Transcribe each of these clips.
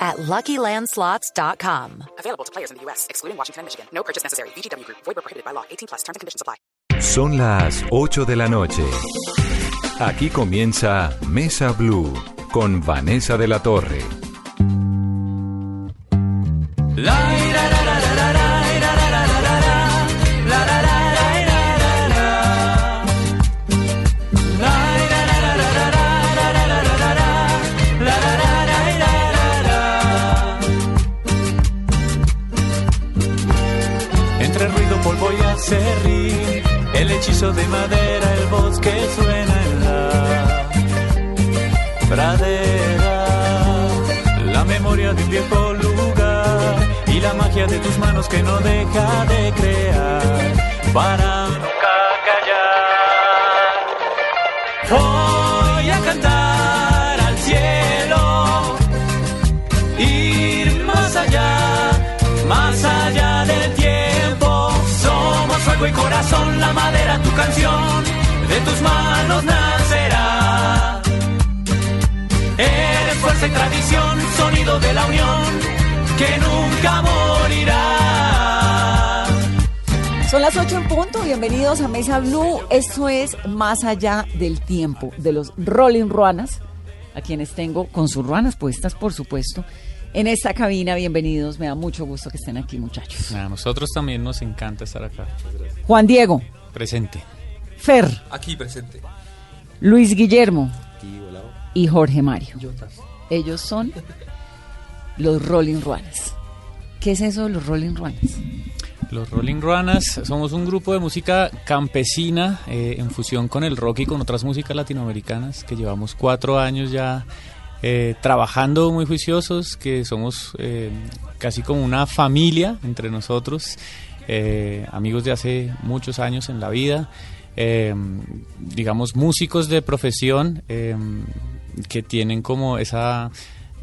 at LuckyLandSlots.com. Available to players in the U.S., excluding Washington and Michigan. No purchase necessary. VGW Group. Void prohibited by law. 18 plus. Terms and conditions apply. Son las 8 de la noche. Aquí comienza Mesa Blue con Vanessa de la Torre. Entre de madera, el bosque suena en la pradera. La memoria de un viejo lugar y la magia de tus manos que no deja de crear para canción, de tus manos nacerá. Eres fuerza y tradición, sonido de la unión, que nunca morirá. Son las 8 en punto, bienvenidos a Mesa Blue. Esto es Más Allá del Tiempo, de los Rolling Ruanas, a quienes tengo con sus ruanas puestas, por supuesto, en esta cabina. Bienvenidos, me da mucho gusto que estén aquí, muchachos. A nosotros también nos encanta estar acá. Juan Diego, Presente. Fer, Aquí presente. Luis Guillermo y Jorge Mario. Ellos son los Rolling Ruanas. ¿Qué es eso de los Rolling Ruanas? Los Rolling Ruanas somos un grupo de música campesina eh, en fusión con el rock y con otras músicas latinoamericanas que llevamos cuatro años ya eh, trabajando muy juiciosos, que somos eh, casi como una familia entre nosotros, eh, amigos de hace muchos años en la vida, eh, digamos músicos de profesión eh, que tienen como esa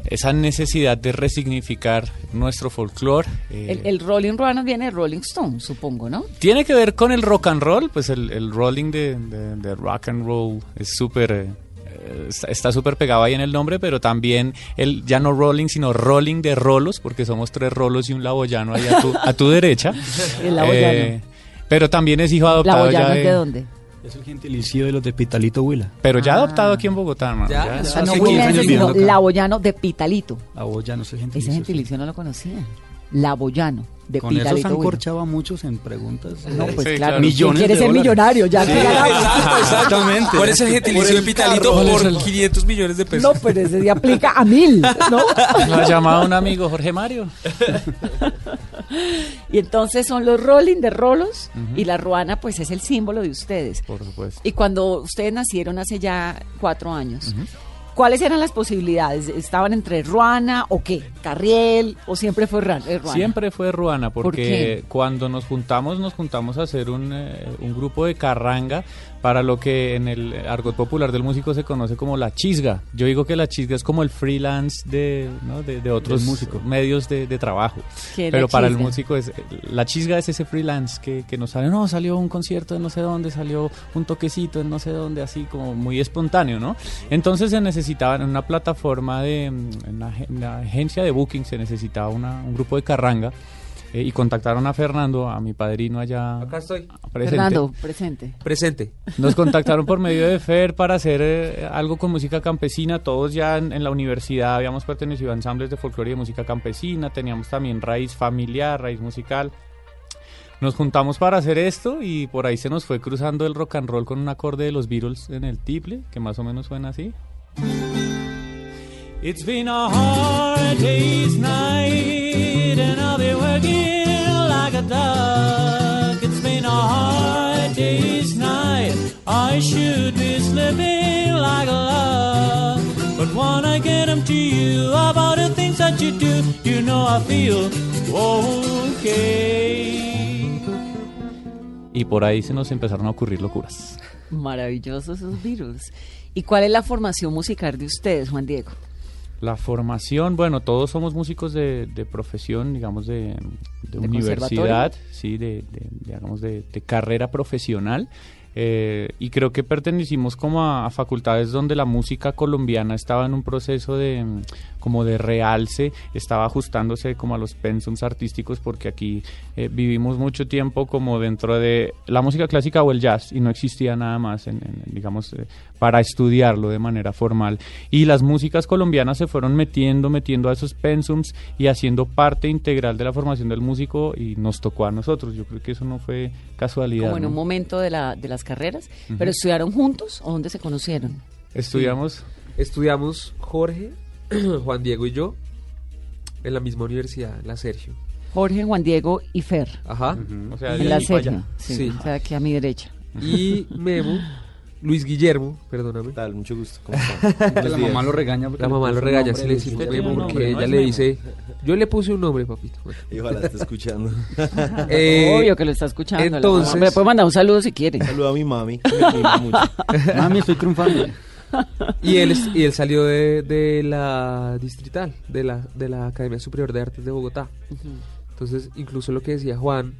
esa necesidad de resignificar nuestro folclore. eh, El, el Rolling Ruanas viene de Rolling Stone, supongo, ¿no? tiene que ver con el rock and roll, pues el, el rolling de, de- de rock and roll es súper... está- súper pegado ahí en el nombre, pero también el ya no rolling, sino rolling de rolos, porque somos tres rolos y un laboyano ahí a tu, a tu derecha. El laboyano. Eh, pero también es hijo ¿La adoptado ya de, es de dónde? Es el gentilicio de los de Pitalito Huila. Pero ya Ah. adoptado aquí en Bogotá, hermano. Ya, ya ya. es- O sea, no hace 15 huilense, años sino viviendo acá. Laboyano de Pitalito. A vos ya no sé Ese gentilicio. gentilicio no lo conocía. Laboyano de Con eso se Pitalito. han corchado a muchos en preguntas. No, pues Sí, claro. claro. ¿quién Millones quiere ser dólares. millonario? Ya que ganamos. Exactamente. ¿Cuál es el gentilicio de Pitalito carro. por 500 millones de pesos? No, pero ese sí aplica a mil, ¿no? Lo ha llamado un amigo, Jorge Mario. Y entonces son los rolling de rolos y la ruana pues es el símbolo de ustedes. Por supuesto. Y cuando ustedes nacieron hace ya cuatro años, ¿cuáles eran las posibilidades? ¿Estaban entre ruana o qué? ¿Carriel o siempre fue eh, ruana? Siempre fue Ruana, ¿Por porque cuando nos juntamos, nos juntamos a hacer un, eh, un grupo de carranga para lo que en el argot popular del músico se conoce como la chisga. Yo digo que la chisga es como el freelance de, ¿no? de, de otros músico. medios de, de trabajo. ¿Qué es Pero para el músico es la chisga es ese freelance que, que nos sale, no, salió un concierto de no sé dónde, salió un toquecito en no sé dónde, así como muy espontáneo, ¿no? Entonces se necesitaba en una plataforma de en una, ag- una agencia de booking se necesitaba una- un grupo de carranga eh, y contactaron a Fernando, a mi padrino allá Acá estoy. presente. Fernando, presente. Presente. Nos contactaron por medio de FER para hacer eh, algo con música campesina. Todos ya en, en la universidad habíamos pertenecido a ensambles de folclore y de música campesina. Teníamos también raíz familiar, raíz musical. Nos juntamos para hacer esto y por ahí se nos fue cruzando el rock and roll con un acorde de los Beatles en el tiple, que más o menos suena así. It's been a hard day's night I'll be working like a dog. It's been a hard day's night. I should be sleeping like a log. But when I get 'em to you about the things that you do, you know I feel okay. y por ahí se nos empezaron a ocurrir locuras. Maravillosos esos virus. ¿Y cuál es la formación musical de ustedes, Juan Diego? La formación, bueno, todos somos músicos de, de profesión, digamos, de, de ¿De universidad, sí, de, de- digamos, de, de carrera profesional. eh, y creo que pertenecimos como a, a facultades donde la música colombiana estaba en un proceso de como de realce, estaba ajustándose como a los pensums artísticos porque aquí eh, vivimos mucho tiempo como dentro de la música clásica o el jazz y no existía nada más en, en- digamos eh, para estudiarlo de manera formal y las músicas colombianas se fueron metiendo metiendo a esos pensums y haciendo parte integral de la formación del músico y nos tocó a nosotros yo creo que eso no fue casualidad Como en ¿no? un momento de, la, de las carreras. ¿Pero estudiaron juntos o dónde se conocieron? estudiamos Estudiamos Jorge, Juan Diego y yo en la misma universidad, la Sergio. Jorge, Juan Diego y Fer. Ajá. o sea, de En la. Sergio. Sí, Sí. O sea, aquí a mi derecha. Y Memo, Luis Guillermo, perdóname. ¿Qué tal? Mucho gusto. ¿Cómo la mamá lo regaña. porque La le mamá lo regaña si le decimos Memo porque nombre, ella le dice, yo le puse un nombre, papito. Bueno. Y ojalá esté escuchando. Eh, Obvio que lo está escuchando. entonces-. Me puede mandar un saludo si quiere. Saludo a mi mami. que me mucho. Mami, estoy triunfando. Y él, y él salió de, de la distrital, de la, de la Academia Superior de Artes de Bogotá. Entonces, incluso lo que decía Juan,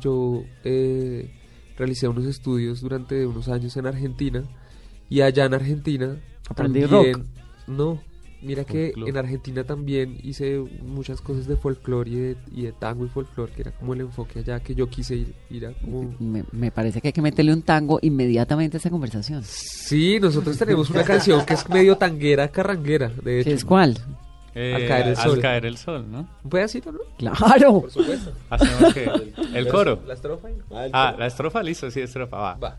yo eh, realicé unos estudios durante unos años en Argentina y allá en Argentina Aprendí también, rock. no, mira que en Argentina también hice muchas cosas de folclore y de, y de tango y folclore, que era como el enfoque allá que yo quise ir, ir a como... Me, me parece que hay que meterle un tango inmediatamente a esta conversación. Sí, nosotros tenemos una canción que es medio tanguera, carranguera, de hecho. ¿Qué es cuál? Eh, Al caer el sol. Al caer el sol, ¿no? ¿Un pedacito, no? Claro. Hacemos que el coro. La estrofa. y- Ah, la estrofa, listo, sí, estrofa, va. Va.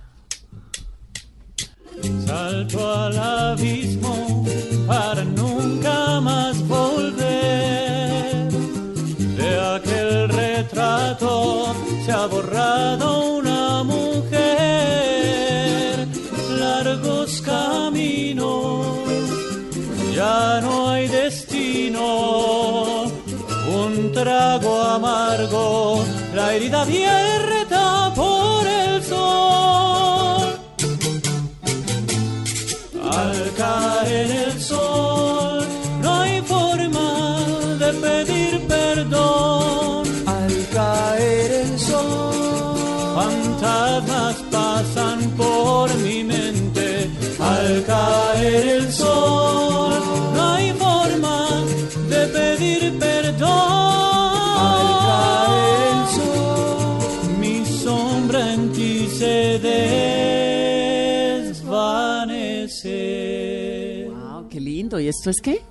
Salto al abismo para nunca más volver. De aquel retrato se ha borrado una mujer. Largos caminos, ya no hay destino. Un trago amargo, la herida abierta por Al caer el sol, ¿Y esto es qué?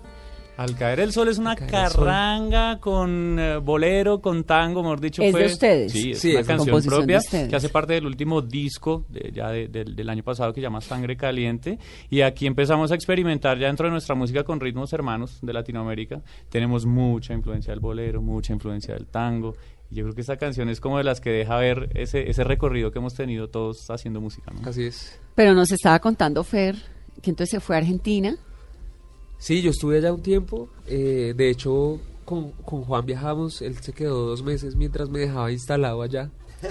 Al caer el sol es una carranga con eh, bolero, con tango, mejor dicho. ¿Es de fue- ustedes? Sí, es Sí, una es canción composición de propia ustedes. que hace parte del último disco de- ya de- del- del año pasado que se llama Sangre Caliente. Y aquí empezamos a experimentar ya dentro de nuestra música con ritmos hermanos de Latinoamérica. Tenemos mucha influencia del bolero, mucha influencia del tango. Y yo creo que esta canción es como de las que deja ver ese, ese recorrido que hemos tenido todos haciendo música. ¿no? Así es. Pero nos estaba contando Fer que entonces se fue a Argentina. Sí, yo estuve allá un tiempo. eh, de hecho, con, con Juan viajamos. Él se quedó dos meses mientras me dejaba instalado allá.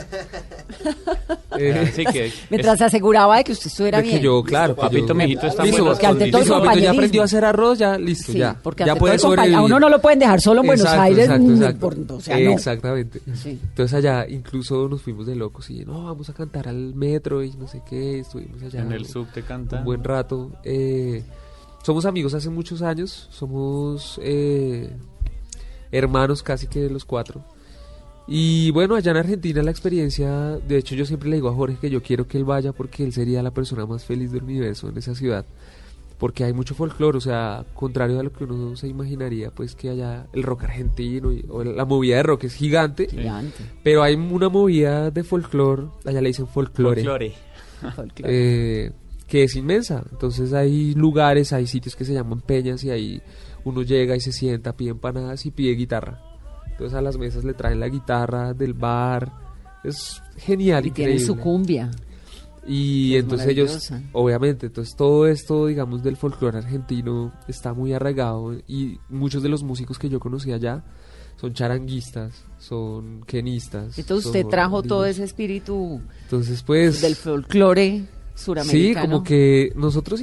Eh, Así que Mientras se aseguraba de que usted estuviera de que bien. yo, claro, que Papito, yo- mijito, está Listo, porque ante todo listo, papito, ya aprendió a hacer arroz, ya, listo, Sí, ya. porque ya puede sobrevivir. a uno no lo pueden dejar solo en Buenos Exacto, Aires. exacto, exacto. por- o sea, no. Exactamente. Sí. Entonces allá incluso nos fuimos de locos y no, vamos a cantar al metro y no sé qué, estuvimos allá. en el subte canta. un buen rato. Eh, somos amigos hace muchos años, somos eh, hermanos casi que los cuatro. Y bueno, allá en Argentina la experiencia, de hecho yo siempre le digo a Jorge que yo quiero que él vaya porque él sería la persona más feliz del universo en esa ciudad. Porque hay mucho folclore, o sea, contrario a lo que uno se imaginaría, pues que allá el rock argentino y, o la movida de rock es gigante, Gigante. pero hay una movida de folclore, allá le dicen folclore Folclore. Folclore. eh, que es inmensa. Entonces hay lugares, hay sitios que se llaman peñas y ahí uno llega y se sienta, pide empanadas y pide guitarra. Entonces a las mesas le traen la guitarra del bar. Es genial, y tiene increíble. su cumbia. Y Es entonces ellos, obviamente, entonces todo esto, digamos, del folclore argentino está muy arraigado y muchos de los músicos que yo conocí allá son charanguistas, son quenistas. Entonces usted trajo todo ese espíritu Entonces, pues... del folclore Sí, como que nosotros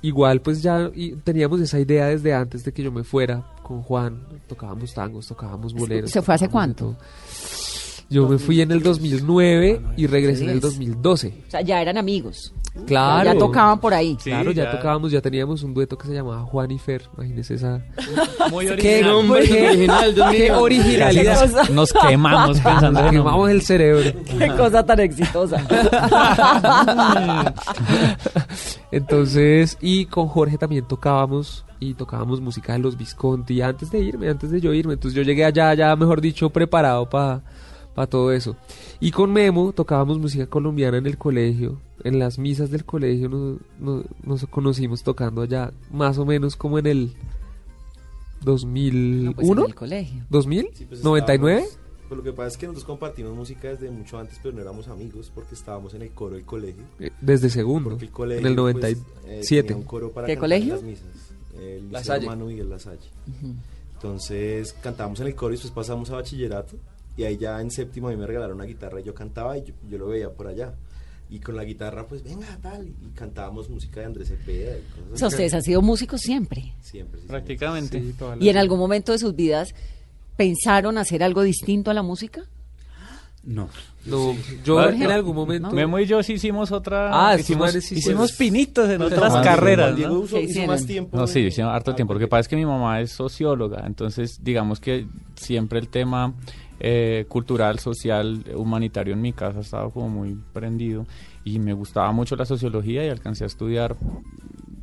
igual pues ya teníamos esa idea desde antes de que yo me fuera con Juan, tocábamos tangos, tocábamos boleros. ¿Se fue hace cuánto? todo. Yo me fui en el 2009 y regresé en el Diez. 2012. O sea, ya eran amigos. Claro. Ya tocaban por ahí. Sí, Claro, ya, ya. tocábamos, ya teníamos un dueto que se llamaba Juan y Fer, imagínese esa... Muy ¿Qué original. nombre qué- original, qué originalidad. Qué. Nos quemamos pensando Nos quemamos el cerebro. Qué cosa tan exitosa. Entonces, y con Jorge también tocábamos y tocábamos música de los Visconti antes de irme, antes de yo irme. Entonces yo llegué allá, ya mejor dicho, preparado para todo eso. Y con Memo tocábamos música colombiana en el colegio, en las misas del colegio nos, nos, nos conocimos tocando allá, más o menos como en el 2001, No, pues en el colegio. 2000, Sí, pues 99. estábamos- Pues lo que pasa es que nosotros compartimos música desde mucho antes, pero no éramos amigos porque estábamos en el coro del colegio. Eh, Desde segundo, Porque el colegio, en el pues, 97. eh, tenía un coro para ¿Qué colegio? en las misas. El. Hermano Miguel La Salle. Entonces cantábamos en el coro y después pasamos a bachillerato. Y ahí ya en séptimo a mí me regalaron una guitarra y yo cantaba y yo, yo lo veía por allá. Y con la guitarra, pues venga, tal. Y cantábamos música de Andrés Cepeda y cosas O sea, ustedes han sido músicos siempre. Siempre, sí, Prácticamente. Sí, ¿Y en vida. algún momento de sus vidas pensaron hacer algo distinto a la música? No. No, yo Jorge, en algún momento... Memo y yo sí hicimos otra. Ah, hicimos, sí hicimos pinitos en otras carreras. ¿no? Diego ¿Qué hizo, hizo hicieron? más tiempo. No, sí, hicimos harto ah, tiempo. Lo que pasa es que mi mamá es socióloga, entonces digamos que siempre el tema eh, cultural, social, humanitario en mi casa estaba como muy prendido y me gustaba mucho la sociología y alcancé a estudiar.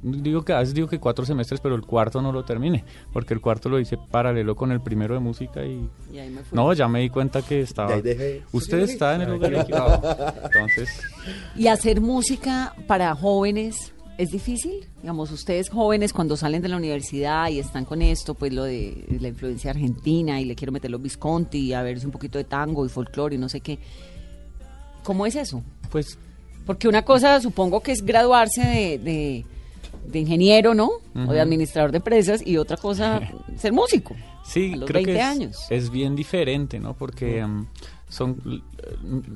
Digo que a veces digo que cuatro semestres, pero el cuarto no lo terminé, porque el cuarto lo hice paralelo con el primero de música y Y ahí me fui. no, ya me di cuenta que estaba. Dejé. Usted está en el lugar equivocado. Entonces, ¿Y hacer música para jóvenes es difícil? Digamos, ustedes jóvenes cuando salen de la universidad y están con esto, pues lo de la influencia argentina y le quiero meter los Visconti y a ver un poquito de tango y folclore y no sé qué. ¿Cómo es eso? pues Porque una cosa supongo que es graduarse de, de- de ingeniero, ¿no? O de administrador de empresas y otra cosa ser músico. Sí, a los creo 20 que es, años. es bien diferente, ¿no? Porque em, son m-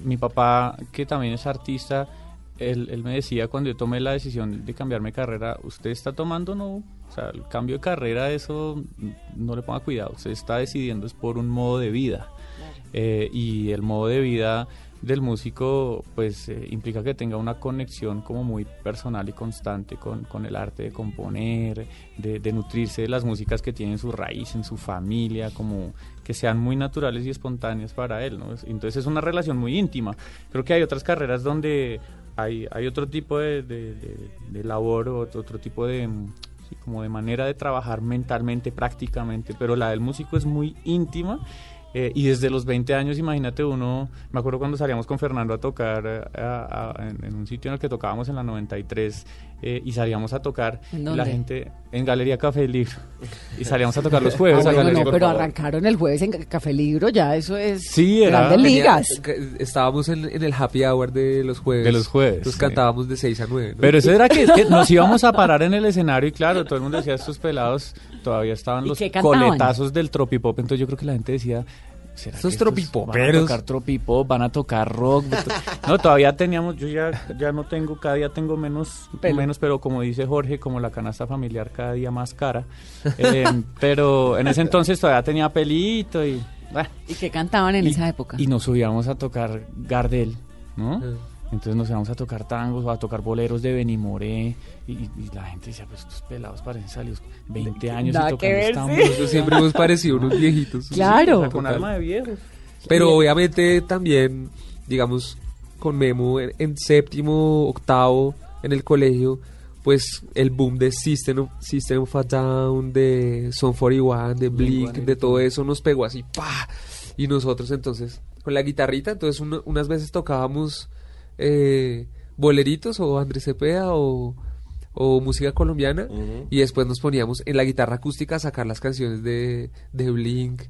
mi papá, que también es artista, él, él me decía cuando yo tomé la decisión de cambiarme de carrera, usted está tomando, no, o sea, el cambio de carrera, eso no le ponga cuidado, usted está decidiendo es por un modo de vida. Eh, y el modo de vida del músico pues eh, implica que tenga una conexión como muy personal y constante con, con el arte de componer, de, de nutrirse de las músicas que tienen su raíz en su familia, como que sean muy naturales y espontáneas para él, ¿no? Es- Entonces es una relación muy íntima. Creo que hay otras carreras donde hay, otro tipo de, labor otro, otro tipo de... mm, como de manera de trabajar mentalmente, prácticamente, pero la del músico es muy íntima eh, y desde los 20 años, imagínate uno, me acuerdo cuando salíamos con Fernando a tocar eh, en un sitio en el que tocábamos en la 93 eh, y salíamos a tocar ¿En y dónde? la gente en Galería Café Libro y salíamos a tocar los jueves Ah, a bueno, Galería no, pero arrancaron el jueves en Café Libro, ya eso es Sí, era- grandes ligas. que- Estábamos en, en el happy hour de los jueves. De los jueves, Entonces sí. cantábamos de 6 a 9. Pero eso era que, que nos íbamos a parar en el escenario y claro, todo el mundo decía, estos pelados todavía estaban ¿Y los coletazos del tropipop, entonces yo creo que la gente decía... ¿será Estos que tropipoperos. Van a tocar tropipop, van a tocar rock. No, todavía teníamos, yo ya, ya no tengo, cada día tengo menos, Pelo. menos, pero como dice Jorge, como la canasta familiar cada día más cara. Eh, pero en ese entonces todavía tenía pelito y... bueno, ¿Y qué cantaban en y- esa época? Y nos subíamos a tocar Gardel, ¿no? Entonces nos íbamos a tocar tangos o a tocar boleros de Benimoré y, y- la gente decía, pues estos pelados parecen salidos 20 años Nada y tocando ver, tambos. sí. Nosotros siempre hemos parecido unos viejitos. Claro. O sea, con alma de viejos. Pero obviamente también, digamos, con Memo en, en séptimo, octavo, en el colegio, pues el boom de System of, System of a Down, de Son 41, de Blink, de todo eso nos pegó así, ¡pa! Y nosotros entonces, con la guitarrita, entonces uno- unas veces tocábamos eh, boleritos o Andrés Cepeda o, o música colombiana y después nos poníamos en la guitarra acústica a sacar las canciones de, de Blink,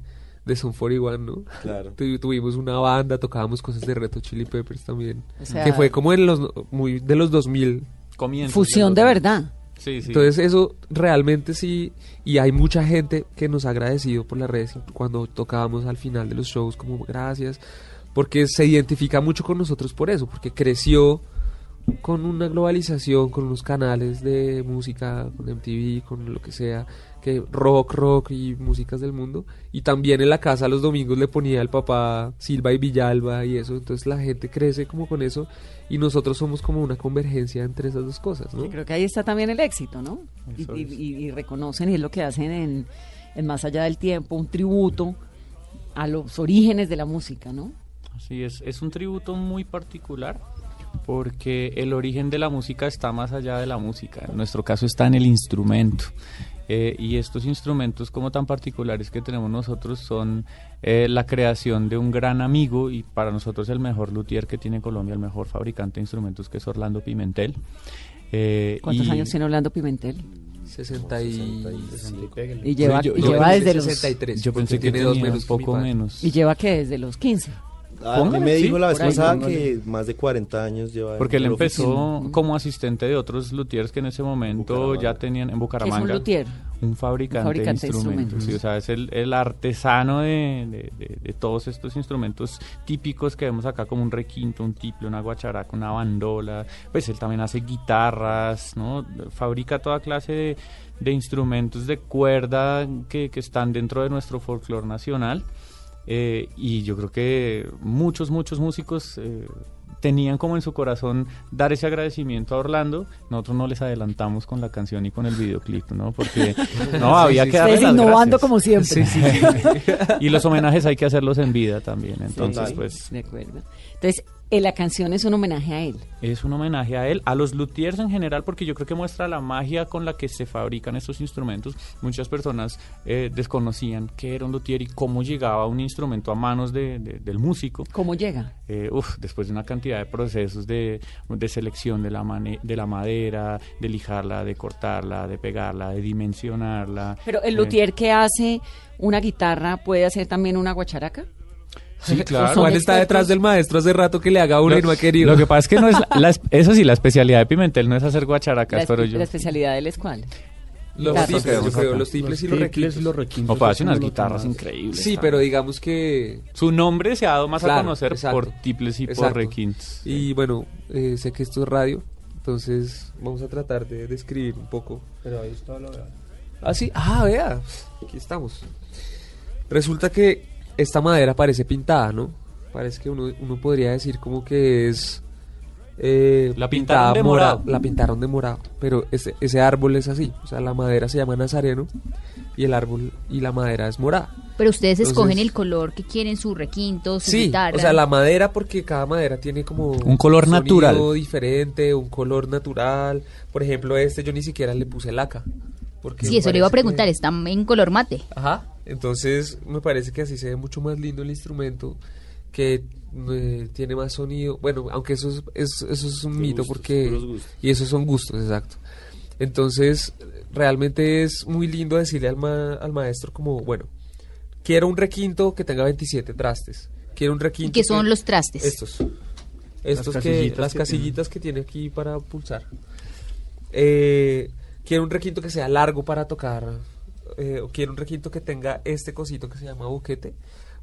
de Son 41, ¿no? Claro. Tu- tuvimos una banda, tocábamos cosas de Reto Chili Peppers también. O sea, que fue como en los, muy de los 2000. Comienzos Fusión de verdad. Sí, sí. Entonces eso realmente sí, y hay mucha gente que nos ha agradecido por las redes cuando tocábamos al final de los shows como gracias, porque se identifica mucho con nosotros por eso, porque creció con una globalización, con unos canales de música, con MTV, con lo que sea, que rock, rock y músicas del mundo. Y también en la casa los domingos le ponía al papá Silva y Villalba y eso. Entonces la gente crece como con eso y nosotros somos como una convergencia entre esas dos cosas, ¿no? Yo creo que ahí está también el éxito, ¿no? Y, reconocen, y es lo que hacen en, en Más Allá del Tiempo, un tributo a los orígenes de la música, ¿no? Así es, es un tributo muy particular porque el origen de la música está más allá de la música. En nuestro caso está en el instrumento. Eh, y estos instrumentos como tan particulares que tenemos nosotros son eh, la creación de un gran amigo y para nosotros el mejor luthier que tiene Colombia, el mejor fabricante de instrumentos que es Orlando Pimentel. Eh, ¿Cuántos y- años tiene Orlando Pimentel? 60 y... Y lleva, yo- y yo lleva pensé desde los... 63. Yo pensé que tiene dos menos poco menos. ¿Y lleva que desde los 15? A mí me sí, dijo la vez pasada que más de 40 años lleva. Porque él empezó oficina. como asistente de otros luthiers que en ese momento Bucaramanga. ya tenían en ¿Qué es Bucaramanga. un luthier? Un fabricante, Un fabricante de de instrumentos. instrumentos. sí, o sea, es el, el artesano de, de- de- de todos estos instrumentos típicos que vemos acá, como un requinto, un tiple, una guacharaca, una bandola. Pues él también hace guitarras, ¿no? Fabrica toda clase de, de instrumentos de cuerda que, que están dentro de nuestro folclore nacional. Eh, y yo creo que muchos, muchos músicos eh, tenían como en su corazón dar ese agradecimiento a Orlando. Nosotros no les adelantamos con la canción y con el videoclip, ¿no? Porque no, había que darles las innovando gracias. como siempre. Y los homenajes hay que hacerlos en vida también. Entonces, pues De acuerdo. Entonces, la canción es un homenaje a él. es un homenaje a él, a los luthiers en general, porque yo creo que muestra la magia con la que se fabrican estos instrumentos. Muchas personas eh, desconocían qué era un luthier y cómo llegaba un instrumento a manos de- de- del músico. ¿Cómo llega? Eh, uf, después de una cantidad de procesos de, de selección de la, de la madera, de lijarla, de cortarla, de pegarla, de dimensionarla. Pero el Eh, luthier que hace una guitarra puede hacer también una guacharaca. Sí, claro. Juan está detrás del maestro hace rato que le haga una y no ha querido. Lo que pasa es que no es la- la es- eso sí, la especialidad de Pimentel no es hacer guacharacas, La, pero yo la especialidad de él es cuál? los tiples, yo creo, los tiples y los tiples requintos. y los requintos. o para hacer es unas lo guitarras increíbles. Sí, también. pero digamos que... su nombre se ha dado más a conocer exacto. por tiples y por requintos. Y bueno, eh, sé que esto es radio, entonces vamos a tratar de describir un poco. Pero ahí está la verdad. Ah, sí, ah, vea, aquí estamos. Resulta que esta madera parece pintada, ¿no? Parece que uno, uno podría decir como que es... eh, La pintaron de mora- morado. La pintaron de morado, pero ese, ese árbol es así. O sea, la madera se llama nazareno y el árbol y la madera es morada. Pero ustedes Entonces- escogen el color que quieren, su requinto, su Sí, guitarra. o sea, la madera, porque cada madera tiene como Un color sonido natural. diferente, un color natural. Por ejemplo, este yo ni siquiera le puse laca. Porque Sí, eso le iba a preguntar, que- está en color mate. Ajá. Entonces, me parece que así se ve mucho más lindo el instrumento, que eh, tiene más sonido. Bueno, aunque eso es, es- eso es un mito, gustos, porque. Y esos son gustos, exacto. Entonces, realmente es muy lindo decirle al, ma- al maestro, como, bueno, quiero un requinto que tenga 27 trastes. Quiero un ¿Y requinto. qué son que- los trastes? estos. Estos que, casillitas las que casillitas que tiene aquí para pulsar. Eh, quiero un requinto que sea largo para tocar. eh, o quiero un requinto que tenga este cosito que se llama boquete.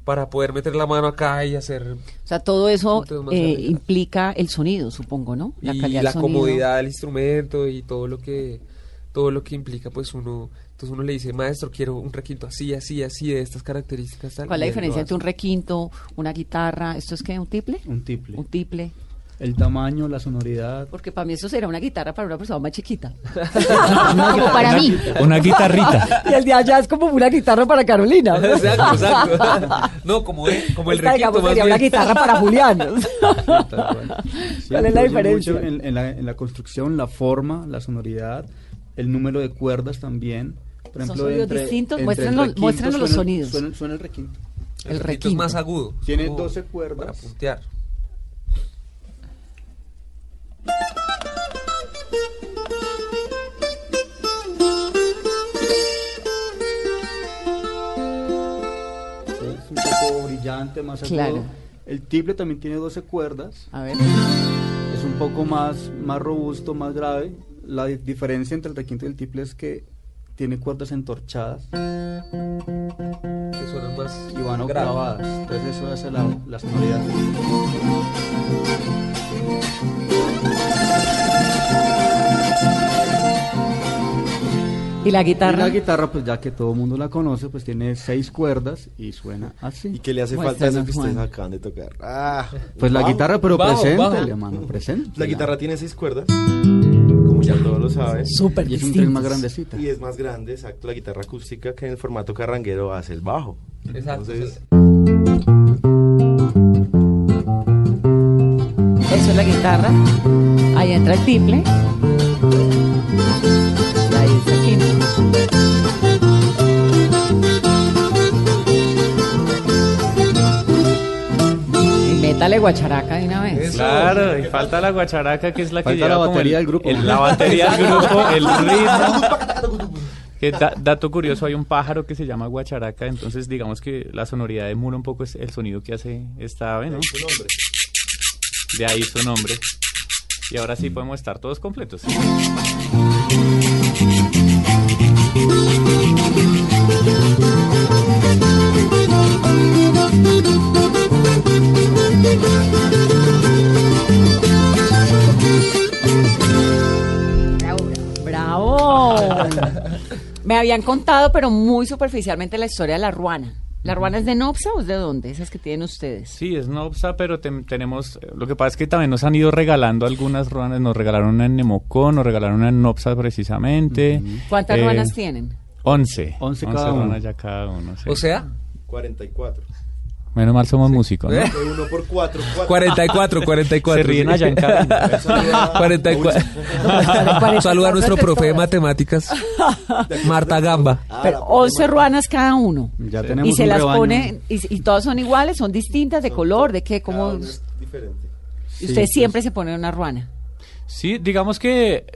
Para poder meter la mano acá y hacer. O sea, todo eso eh, implica el sonido, supongo, ¿no? y calidad la del sonido. comodidad del instrumento y todo lo que. Todo lo que implica, pues uno. Entonces uno le dice, maestro, quiero un requinto así, así, así, de estas características. tal", ¿Cuál es la diferencia entre un requinto, una guitarra? ¿Esto es qué? ¿Un tiple? Un tiple. Un tiple. El tamaño, la sonoridad. Porque para mí eso será una guitarra para una persona más chiquita. Como para mí. Una guitarrita. y el de allá es como una guitarra para Carolina. exacto, exacto. no, como, el- como el Esta, requinto digamos, más sería una bien. guitarra para Julián. Sí, ¿Cuál es la diferencia? mucho En, en la, en la construcción, la forma, la sonoridad, el número de cuerdas también. Por ¿Son ejemplo, sonidos distintos? Muéstranos- requinto los sonidos. Suena, suena el requinto. El requinto es requinto. más agudo. Tiene como 12 cuerdas. Para puntear. Es un poco brillante, más agudo. Claro. El tiple también tiene 12 cuerdas. A ver. Es un poco más, más robusto, más grave. la di- diferencia entre el requinto y el tiple es que tiene cuerdas entorchadas Que suenan más y van octavadas. Entonces eso hace la, la sonoridad. ¿Y la Y guitarra? la guitarra, pues ya que todo el mundo la conoce, pues tiene seis cuerdas y suena así. ¿Y qué le hace falta a eso que ustedes acaban de tocar? Ah, Pues la guitarra, pero bajo. mano, preséntele. La guitarra tiene seis cuerdas, como ya todos lo saben. Súper Y es un tren más grandecita. Y es más grande, exacto, la guitarra acústica que en el formato carranguero hace el bajo. Exacto. Entonces, Eso es la guitarra. Ahí entra el tiple. Métale guacharaca de una vez. Claro, y falta la guacharaca que es la que Falta lleva la como batería el- del grupo. el- la batería del grupo, el ritmo. Que da- dato curioso, hay un pájaro que se llama guacharaca, entonces digamos que la sonoridad emula un poco es el sonido que hace esta ave, ¿no? De ahí su nombre. Y ahora sí podemos estar todos completos. Bravo. Me habían contado, pero muy superficialmente, la historia de la ruana. ¿La ruana es de Nopsa o es de dónde? Esas que tienen ustedes. Sí, es Nopsa, pero tenemos... Lo que pasa es que también nos han ido regalando algunas ruanas. Nos regalaron una en Nemocón, nos regalaron una en Nopsa precisamente. ¿Cuántas Eh, ruanas tienen? Once. Once cada ruanas uno. ya cada uno. sí. O sea, 44. Menos mal somos músicos, ¿no? ¿Eh? De uno por cuatro. cuatro. 44, 44. Se ríen. Eso ayuda 44. Un saludo a nuestro profe de matemáticas, Marta Gamba. Ah, Pero la 11 ruanas cada uno. Ya tenemos Y se un las rebaño. pone, y, y todas son iguales, son distintas, de color, de qué, cómo... diferente. y Usted pues. siempre se pone una ruana. Sí, digamos que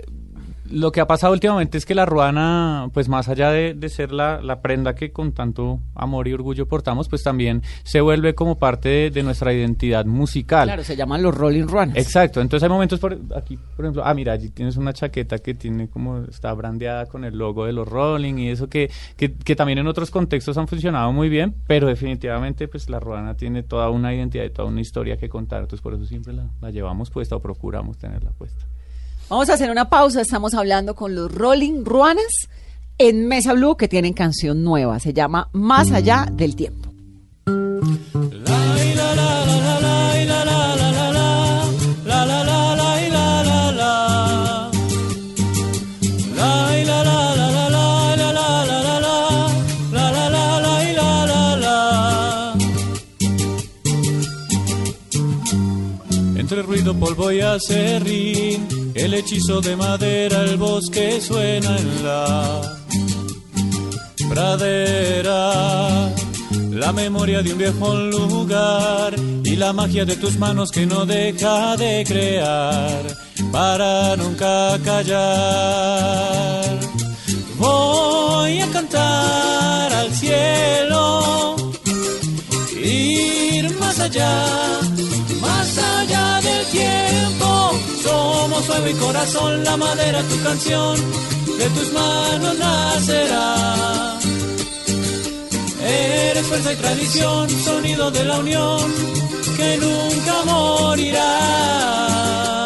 lo que ha pasado últimamente es que la ruana, pues más allá de, de ser la, la prenda que con tanto amor y orgullo portamos, pues también se vuelve como parte de, de nuestra identidad musical. Claro, se llaman los Rolling Ruanas. Exacto, entonces hay momentos por aquí, por ejemplo, ah, mira, allí tienes una chaqueta que tiene como, está brandeada con el logo de los Rolling y eso que, que, que también en otros contextos han funcionado muy bien, pero definitivamente pues la ruana tiene toda una identidad y toda una historia que contar, entonces por eso siempre la, la llevamos puesta o procuramos tenerla puesta. Vamos a hacer una pausa. Estamos hablando con los Rolling Ruanas en Mesa Blue que tienen canción nueva. Se llama Más allá del tiempo. Entre ruido, polvo y acerrín, el hechizo de madera, el bosque suena en la pradera. La memoria de un viejo lugar y la magia de tus manos que no deja de crear para nunca callar. Voy a cantar al cielo ir más allá, más allá. Somos fuego y corazón, la madera, tu canción, de tus manos nacerá. Eres fuerza y tradición, sonido de la unión, que nunca morirá.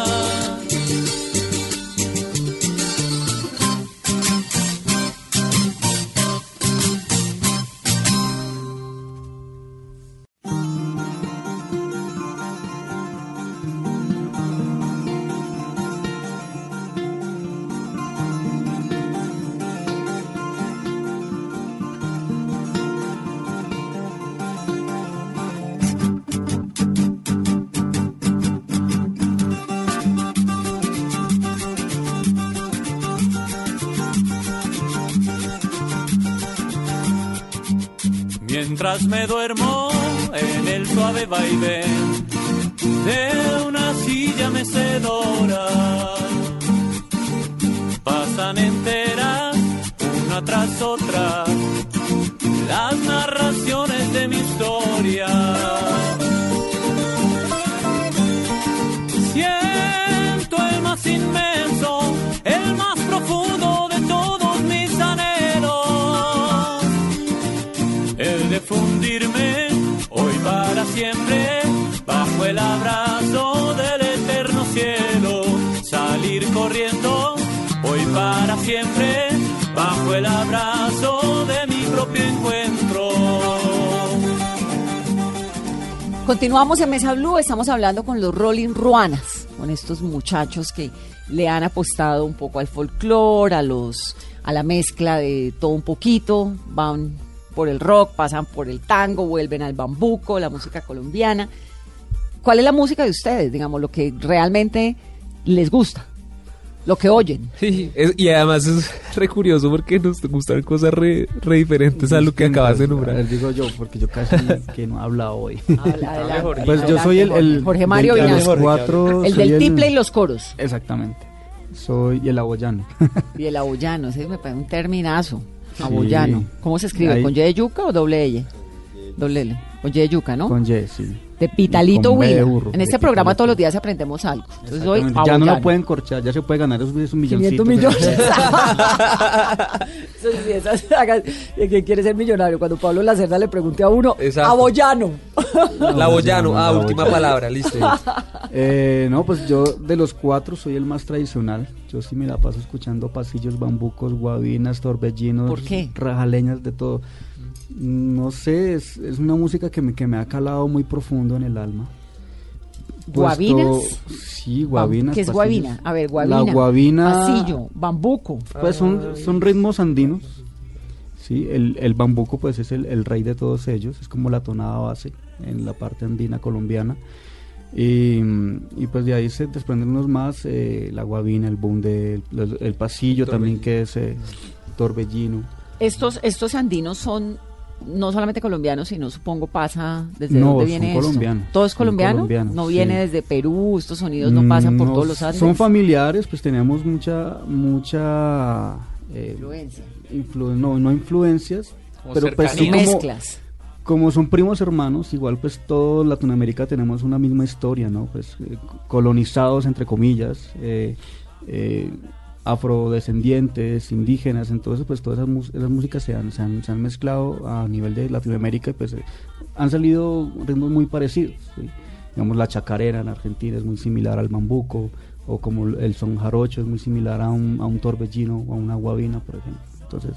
Mientras me duermo en el suave vaivén de una silla mecedora, pasan enteras una tras otra las narraciones de mi historia. El abrazo del eterno cielo, salir corriendo hoy para siempre, bajo el abrazo de mi propio encuentro. Continuamos en Mesa Blue, estamos hablando con los Rolling Ruanas, con estos muchachos que le han apostado un poco al folclore, a los a la mezcla de todo un poquito, van por el rock, pasan por el tango, vuelven al bambuco, la música colombiana. ¿Cuál es la música de ustedes? Digamos, lo que realmente les gusta, lo que oyen. Sí, es- y además es re curioso porque nos gustan cosas re, re diferentes a lo que acabas de nombrar. digo yo, porque yo casi que no he hablado hoy. Habla- adelante, Pues yo soy el, el Jorge Mario del- los cuatro. El del tiple y los coros. Exactamente. Soy el aboyano. Y el aboyano, ese me parece un terminazo. Sí. Aboyano. ¿Cómo se escribe? Ahí. ¿Con Y de yuca o doble L? Doble L. Con Y de yuca, ¿no? Con Y, sí. De Pitalito Huila. En este programa todos los días aprendemos algo. Entonces hoy Exactamente. Ya no lo pueden corchar, ya se puede ganar esos, esos milloncitos. 500 millones. Eso sí, esas hagan- de ¿Quién quiere ser millonario? Cuando Pablo Lacerda le pregunte a uno, Exacto. aboyano. La Boyano, ah, última palabra, listo. Eh, no, pues yo de los cuatro soy el más tradicional. Yo sí me la paso escuchando pasillos, bambucos, guabinas, torbellinos, ¿Por qué? rajaleñas, de todo. No sé, es, es una música que me, que me ha calado muy profundo en el alma. ¿Guabinas? Puesto- sí, guabinas. ¿Qué es pasillos. guabina? A ver, guabina. La guabina. Pasillo, bambuco. Pues son, son ritmos andinos. Sí, el, el bambuco pues es el, el rey de todos ellos, es como la tonada base en la parte andina colombiana. Y, y, pues de ahí se desprenden unos más, eh, la guabina, el bunde, el, el- el pasillo también que es eh, torbellino. Estos, estos andinos son no solamente colombianos, sino supongo pasa desde No, dónde son viene esto? colombianos, ¿Todo es colombiano? colombianos, no sí. viene desde Perú, estos sonidos no pasan por No, todos los Andes. Son familiares, pues tenemos mucha, mucha... eh, Influencia. influ- no, no influencias, Como pero pues sí como, Mezclas. como son primos hermanos, igual pues todo Latinoamérica tenemos una misma historia, ¿no? Pues eh, colonizados entre comillas, eh, eh, afrodescendientes, indígenas, entonces pues todas esas, esas músicas se han, se, han, se han mezclado a nivel de Latinoamérica y pues eh, han salido ritmos muy parecidos, ¿sí? Digamos la chacarera en Argentina es muy similar al bambuco, o como el son jarocho es muy similar a un, a un torbellino o a una guabina, por ejemplo. Entonces...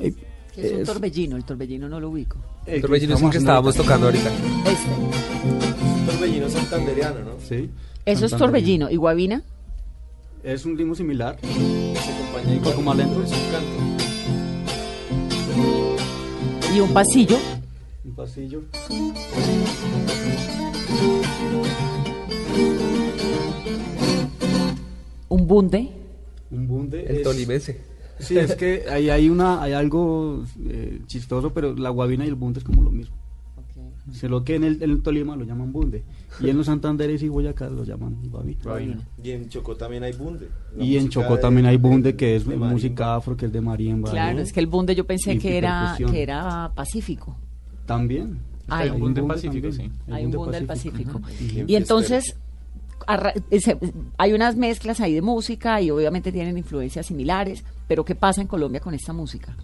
eh, ¿Qué es un es- torbellino? El torbellino no lo ubico. el Torbellino es el que estábamos ahorita. tocando ahorita. Este. Torbellino santanderiano, ¿no? Sí. Eso es torbellino. ¿Y guabina? Es un ritmo similar. Se acompaña Un poco más lento. Es un canto. ¿Y un pasillo? Un pasillo. ¿Un bunde? Un bunde. El es- tolimense. Sí, es que ahí hay una, hay algo eh, chistoso, pero la guabina y el bunde es como lo mismo. Solo que en el, en el Tolima lo llaman bunde. Y en los Santanderes y Boyacá lo llaman guabina. Y en Chocó también hay bunde. La Y en Chocó de- también hay bunde, de- que es música afro, que es de marimba. Claro, ¿no? es que el bunde yo pensé que era, que era pacífico. También. Hay un bunde pacífico, también. Hay un bunde del Pacífico. Y entonces arra- ese- hay unas mezclas ahí de música y obviamente tienen influencias similares, pero ¿qué pasa en Colombia con esta música?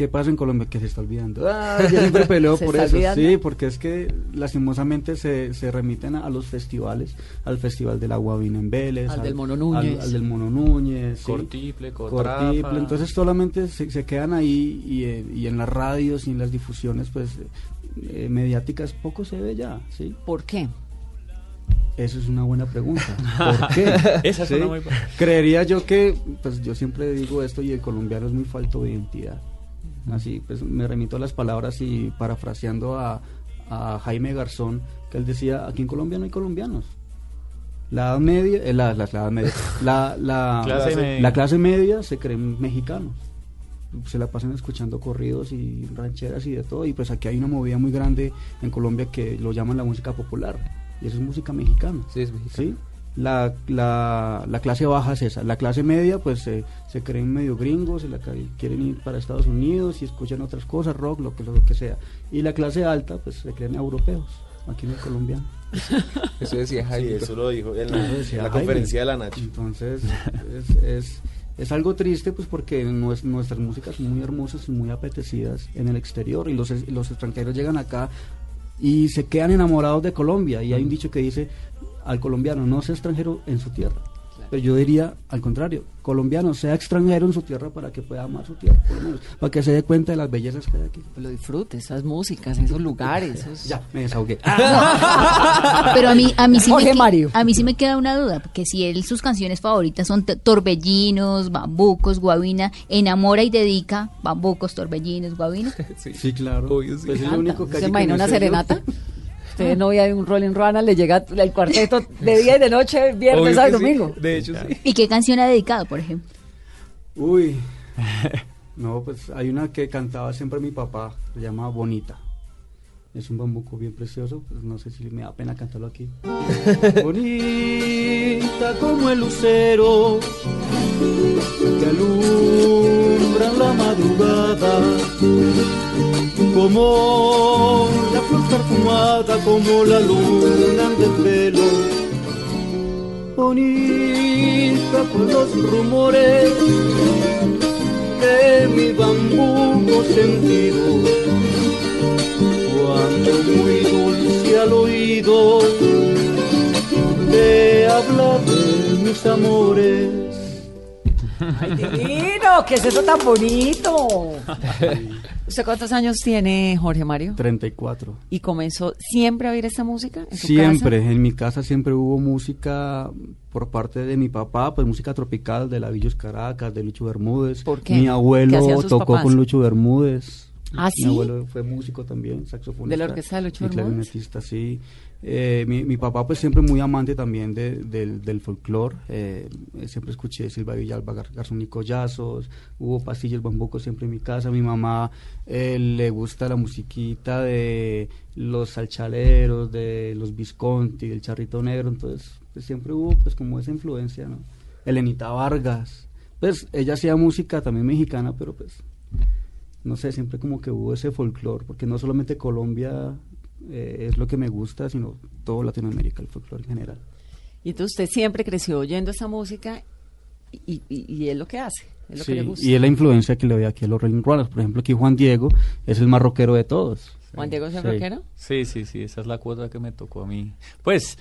¿Qué pasa en Colombia? Que se está olvidando. Ah, yo siempre peleo ¿Se por eso. olvidando? Sí, porque es que lastimosamente se, se remiten a, a los festivales, al Festival de la Guavina en Vélez, Al del Mono Núñez. al, al del Mono Núñez, sí. Cortiple, Cortiple. Cotrafa. Entonces solamente se, se quedan ahí y, eh, y en las radios y en las difusiones pues eh, mediáticas poco se ve ya, ¿sí? ¿Por qué? Eso es una buena pregunta. ¿Por qué? Esa es ¿Sí? una muy. Creería yo que, pues yo siempre digo esto y el colombiano es muy falto de identidad. Así, pues me remito a las palabras y parafraseando a, a Jaime Garzón, que él decía, aquí en Colombia no hay colombianos. La edad media, eh, la, la- la edad media, la, la, Clase la- media. la clase media se creen mexicanos. Se la pasan escuchando corridos y rancheras y de todo. Y pues aquí hay una movida muy grande en Colombia que lo llaman la música popular. Y eso es música mexicana. Sí, es mexicano. ¿sí? La, la, la clase baja es esa. La clase media, pues eh, se creen medio gringos, y la, quieren ir para Estados Unidos y escuchan otras cosas, rock, lo que, lo que sea. Y la clase alta, pues se creen europeos, aquí en el colombiano. Eso decía Sí, Jaime. eso lo dijo en la, Eso decía en la Jaime. conferencia de la Nacho. Entonces, es, es, es algo triste, pues porque nues- nuestras músicas son muy hermosas y muy apetecidas en el exterior. Y los, los extranjeros llegan acá y se quedan enamorados de Colombia. Y hay un dicho que dice, al colombiano no sea extranjero en su tierra. Pero yo diría al contrario, colombiano sea extranjero en su tierra para que pueda amar su tierra, por lo menos, para que se dé cuenta de las bellezas que hay aquí. Lo disfrute, esas músicas, esos lugares. esos- Ya, me desahogué. Pero a mí, a mí sí Jorge me, Mario. a mí sí me queda una duda, porque si él sus canciones favoritas son Torbellinos, Bambucos, Guavina, enamora y dedica Bambucos, Torbellinos, Guavina. Sí, claro. Obvio, sí. Pues es lo único que ¿Se imagina una yo. Usted novia de un Rolling Ruana, le llega el cuarteto de día y de noche, viernes, sábado y sí. domingo. De hecho, sí. ¿Y qué canción ha dedicado, por ejemplo? Uy. No, pues hay una que cantaba siempre mi papá, se llama Bonita. Es un bambuco bien precioso, pues no sé si me da pena cantarlo aquí. Bonita como el lucero que alumbra la madrugada, como la flor perfumada, como la luna en desvelo bonita por los rumores de mi bambuco sentido. Cuando muy dulce al oído te habla de mis amores. ¡Ay, divino! ¿Qué es eso tan bonito? ¿Usted cuántos años tiene, Jorge Mario? 34. ¿Y comenzó siempre a oír esta música? en Siempre, casa? en mi casa siempre hubo música por parte de mi papá, pues música tropical de la Villos Caracas, de Lucho Bermúdez. ¿Por qué? Mi ¿Qué abuelo tocó papás? con Lucho Bermúdez. ¿Ah, Mi sí? abuelo fue músico también, saxofonista. ¿De la orquesta de Lucho Bermúdez? clarinetista, sí. Eh, mi, mi papá pues siempre muy amante también de- del, del folclore. eh, siempre escuché Silva Villalba, Gar- Garzón y Collazos, hubo pastillas bambuco siempre en mi casa. Mi mamá eh, le gusta la musiquita de los salchaleros, de los Visconti, del Charrito Negro, entonces pues, siempre hubo pues como esa influencia, ¿no? Elenita Vargas. Pues ella hacía música también mexicana, pero pues no sé, siempre como que hubo ese folclore, porque no solamente Colombia eh, es lo que me gusta, sino todo Latinoamérica, el folclore en general. Y entonces usted siempre creció oyendo esa música y, y- y es lo que hace, es lo Sí, que le gusta. y es la influencia que le doy aquí a los Rolling Runners. Por ejemplo, aquí Juan Diego es el más rockero de todos. Juan Diego es el Sí. rockero. Sí, sí, sí, esa es la cuota que me tocó a mí. Pues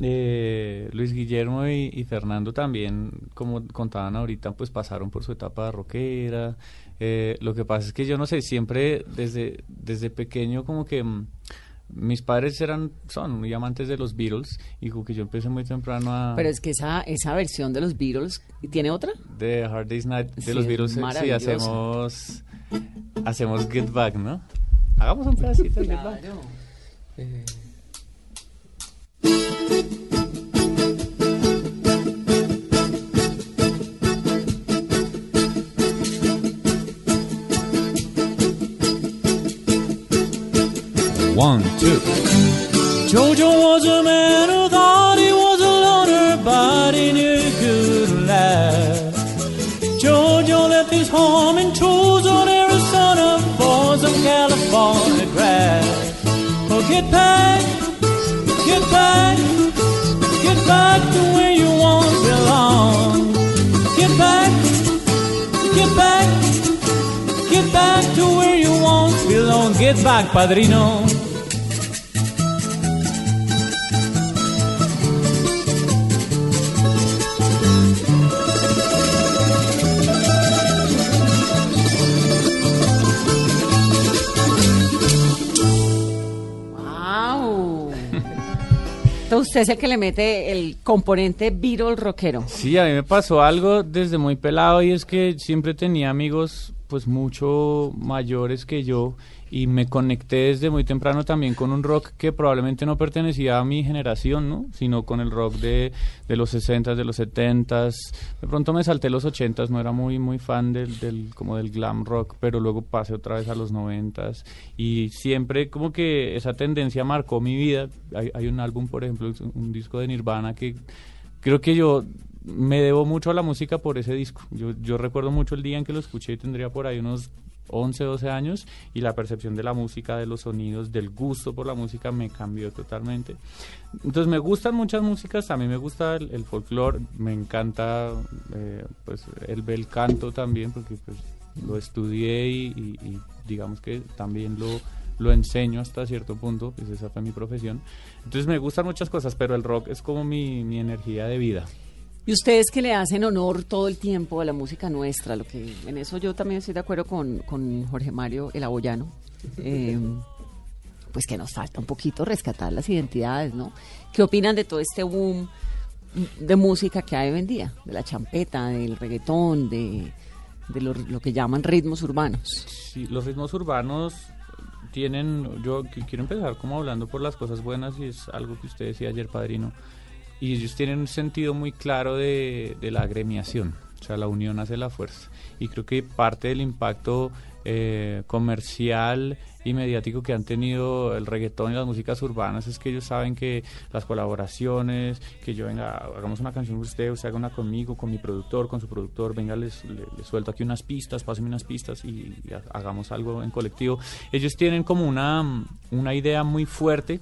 eh, Luis Guillermo y, y Fernando también, como contaban ahorita, pues pasaron por su etapa rockera. Eh, lo que pasa es que yo no sé, siempre desde, desde pequeño como que mm, mis padres eran, son muy amantes de los Beatles y como que yo empecé muy temprano a... Pero es que esa, esa versión de los Beatles, ¿y ¿tiene otra? de Hard Day's Night de Sí, los es Beatles, eh, sí, hacemos, hacemos Get Back, ¿no? Hagamos un pedacito de Get Back. Eh, One, two. Jojo was a man who thought he was a loner, but he knew he could laugh. Jojo left his home in chose on Arizona for some California grass. Oh, get back, get back, get back to where you once belong. Get back, get back, get back to where you once belong. Get back, padrino. Usted es el que le mete el componente Beatle rockero. Sí, a mí me pasó algo desde muy pelado y es que siempre tenía amigos pues mucho mayores que yo y me conecté desde muy temprano también con un rock que probablemente no pertenecía a mi generación, ¿no? Sino con el rock de, de los 60s, de los 70s. De pronto me salté los 80s, no era muy muy fan del, del como del glam rock, pero luego pasé otra vez a los 90s y siempre como que esa tendencia marcó mi vida. Hay, hay un álbum, por ejemplo, un disco de Nirvana que creo que yo me debo mucho a la música por ese disco. Yo, yo recuerdo mucho el día en que lo escuché y tendría por ahí unos 11, 12 años y la percepción de la música, de los sonidos, del gusto por la música me cambió totalmente. Entonces me gustan muchas músicas, a mí me gusta el, el folclore, me encanta eh, pues el bel canto también porque pues lo estudié y, y- y digamos que también lo lo enseño hasta cierto punto, pues esa fue mi profesión. Entonces me gustan muchas cosas, pero el rock es como mi, mi energía de vida. Y ustedes que le hacen honor todo el tiempo a la música nuestra, lo que en eso yo también estoy de acuerdo con, Jorge Mario El Aboyano, eh, pues que nos falta un poquito rescatar las identidades, ¿no? ¿Qué opinan de todo este boom de música que hay hoy en día? De la champeta, del reggaetón, de, de lo, lo que llaman ritmos urbanos. Sí, los ritmos urbanos tienen, yo qu- quiero empezar como hablando por las cosas buenas y es algo que usted decía ayer, padrino, y ellos tienen un sentido muy claro de, de la agremiación, o sea, la unión hace la fuerza. Y creo que parte del impacto eh, comercial y mediático que han tenido el reggaetón y las músicas urbanas es que ellos saben que las colaboraciones, que yo venga, hagamos una canción con usted, usted haga una conmigo, con mi productor, con su productor, venga, les, le- les suelto aquí unas pistas, pásenme unas pistas y, y ha- hagamos algo en colectivo. Ellos tienen como una, una idea muy fuerte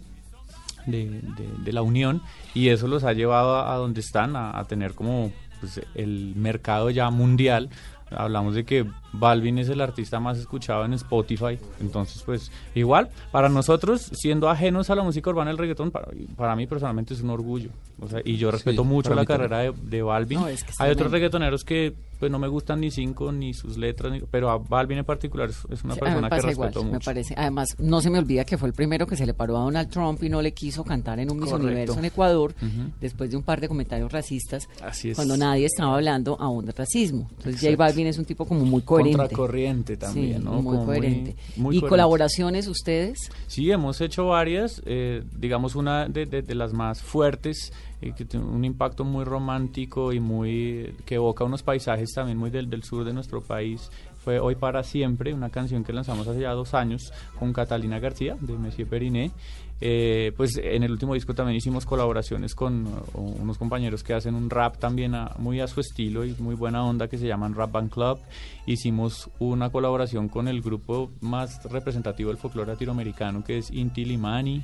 de, la unión y eso los ha llevado a, donde están, a, a tener como pues, el mercado ya mundial. Hablamos de que Balvin es el artista más escuchado en Spotify, entonces pues igual, para nosotros, siendo ajenos a la música urbana del reggaetón, para, para mí personalmente es un orgullo. O sea, y yo respeto Sí, mucho la carrera de, de Balvin. No, es que Hay otros reggaetoneros que pues no me gustan ni cinco, ni sus letras, ni- pero a Balvin en particular es, es una Sí, persona me que respeto igual, me mucho. parece. Además, no se me olvida que fue el primero que se le paró a Donald Trump y no le quiso cantar en un Miss. Universo en Ecuador, Ujú. después de un par de comentarios racistas, Así es. cuando nadie estaba hablando aún de racismo. Entonces, J Exacto. Balvin es un tipo como muy coherente. Contracorriente también, Sí, ¿no? muy Como coherente. muy ¿Y coherente. colaboraciones ustedes? Sí, hemos hecho varias, eh, digamos una de, de- de las más fuertes, eh, que tiene un impacto muy romántico y muy que evoca unos paisajes también muy del, del sur de nuestro país. Fue Hoy para Siempre, una canción que lanzamos hace ya dos años con Catalina García de Monsieur Periné. Eh, pues en el último disco también hicimos colaboraciones con uh, unos compañeros que hacen un rap también a- muy a su estilo y muy buena onda que se llaman Rap Band Club. Hicimos una colaboración con el grupo más representativo del folclore latinoamericano que es Inti Limani.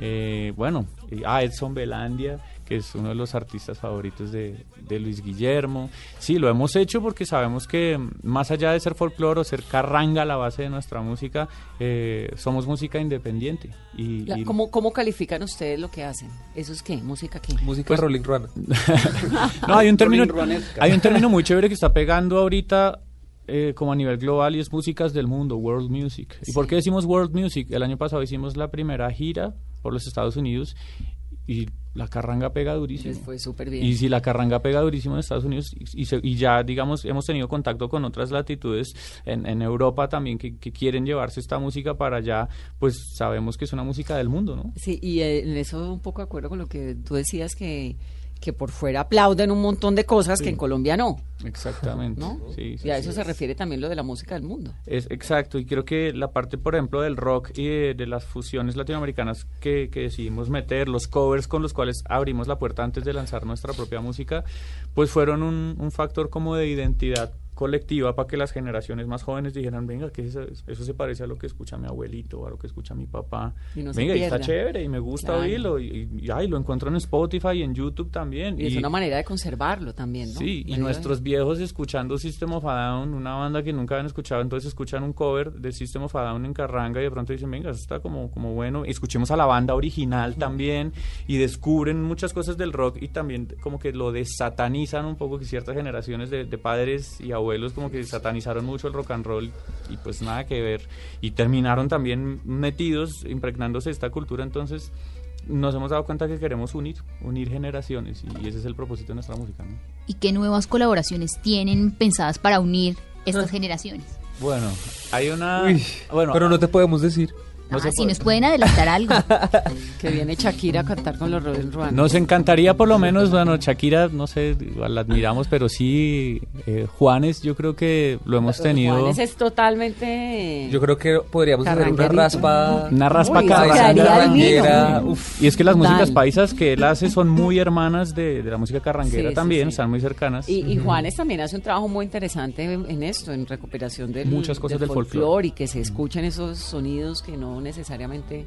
Eh, bueno, y- ah, Edson Belandia, que es uno de los artistas favoritos de, de Luis Guillermo. Sí, lo hemos hecho porque sabemos que mm, más allá de ser folclore o ser carranga la base de nuestra música, eh, somos música independiente. Y, La- y- ¿cómo, ¿Cómo califican ustedes lo que hacen? ¿Eso es qué? ¿Música qué? Música Pues- Rolling Ruana. No, hay un término, hay un término muy chévere que está pegando ahorita eh, como a nivel global y es músicas del mundo, world music. ¿Y por qué decimos world music? El año pasado hicimos la primera gira por los Estados Unidos y la carranga pega durísimo. Les fue súper bien. Y si la carranga pega durísimo en Estados Unidos y, y se- y ya, digamos, hemos tenido contacto con otras latitudes en, en Europa también que, que quieren llevarse esta música para allá, pues sabemos que es una música del mundo, ¿no? Sí, y en eso un poco de acuerdo con lo que tú decías que, que por fuera aplauden un montón de cosas que en Colombia no, Exactamente. ¿no? Sí, sí, y a sí. eso se refiere también lo de la música del mundo. Es exacto, y creo que la parte, por ejemplo, del rock y de, de las fusiones latinoamericanas que, que decidimos meter, los covers con los cuales abrimos la puerta antes de lanzar nuestra propia música, pues fueron un, un factor como de identidad colectiva para que las generaciones más jóvenes dijeran, venga, que eso, eso se parece a lo que escucha mi abuelito, a lo que escucha mi papá. Y no venga, y está chévere, y me gusta Claro. oírlo, y, y, ay, lo encuentro en Spotify y en YouTube también. Y, es una manera de conservarlo también, ¿no? Sí, y de- nuestros viejos escuchando System of a Down, una banda que nunca habían escuchado, entonces escuchan un cover de System of a Down en Carranga y de pronto dicen, venga, eso está como, como bueno. Y escuchemos a la banda original también y descubren muchas cosas del rock y también como que lo desatanizan un poco, que ciertas generaciones de, de padres y abuelos como que satanizaron mucho el rock and roll y pues nada que ver. Y terminaron también metidos, impregnándose esta cultura, entonces nos hemos dado cuenta que queremos unir, unir generaciones y, y ese es el propósito de nuestra música. ¿no? ¿Y qué nuevas colaboraciones tienen pensadas para unir estas generaciones? Bueno, hay una... Uy, bueno, pero no te podemos decir. No ah, si puede. nos pueden adelantar algo. Que viene Shakira a cantar con los Rolling Ruanas. Nos encantaría por lo menos, bueno, Shakira, no sé, igual la admiramos, pero sí, eh, Juanes, yo creo que lo hemos tenido... Juanes es totalmente... Yo creo que podríamos hacer una raspa. Una raspa carranguera. Y es que las Total. músicas paisas que él hace son muy hermanas de, de la música carranguera Sí, también, sí. están muy cercanas. Y, y Juanes también hace un trabajo muy interesante en, en esto, en recuperación del, Muchas cosas del folclore folclore. y que se escuchen esos sonidos que no necesariamente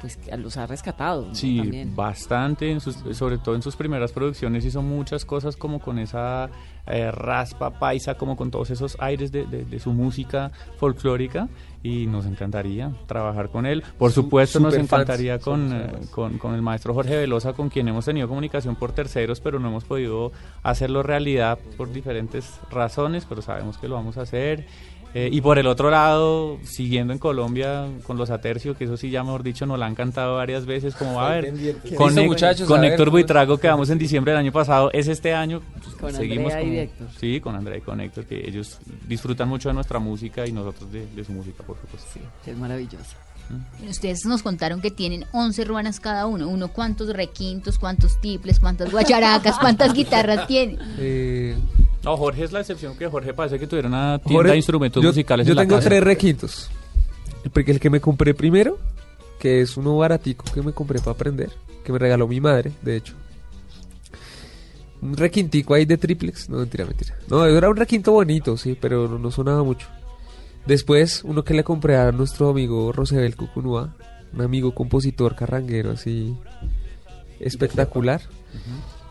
pues los ha rescatado. ¿no? Sí, También. bastante, en sus- sobre todo en sus primeras producciones hizo muchas cosas como con esa eh, raspa paisa, como con todos esos aires de, de- de su música folclórica y nos encantaría trabajar con él. Por Su- supuesto nos encantaría con, eh, con, con el maestro Jorge Velosa, con quien hemos tenido comunicación por terceros, pero no hemos podido hacerlo realidad por diferentes razones, pero sabemos que lo vamos a hacer. Eh, y por el otro lado, siguiendo en Colombia con los Atercio, que eso sí ya mejor dicho nos la han cantado varias veces, como va a ver, con, muchachos, con a ver, Héctor pues. Buitrago quedamos en diciembre del año pasado, es este año, pues, Con seguimos Andrea y Héctor. Sí, con Andrea y con Héctor, que ellos disfrutan mucho de nuestra música y nosotros de, de su música, por supuesto. Sí, es maravilloso. Ustedes nos contaron que tienen 11 ruanas cada uno. Uno, ¿cuántos requintos, cuántos tiples, cuántas guacharacas, cuántas guitarras tiene? Eh, No, Jorge es la excepción, que Jorge parece que tuviera una tienda Jorge, de instrumentos yo, musicales Yo en la tengo casa. tres requintos. El, pri- el que me compré primero, que es uno baratico que me compré para aprender, que me regaló mi madre, de hecho. Un requintico ahí de triplex. No, mentira, mentira. No, era un requinto bonito, sí, pero no sonaba mucho. Después, uno que le compré a nuestro amigo Rosebel Cucunúa, un amigo compositor carranguero así espectacular.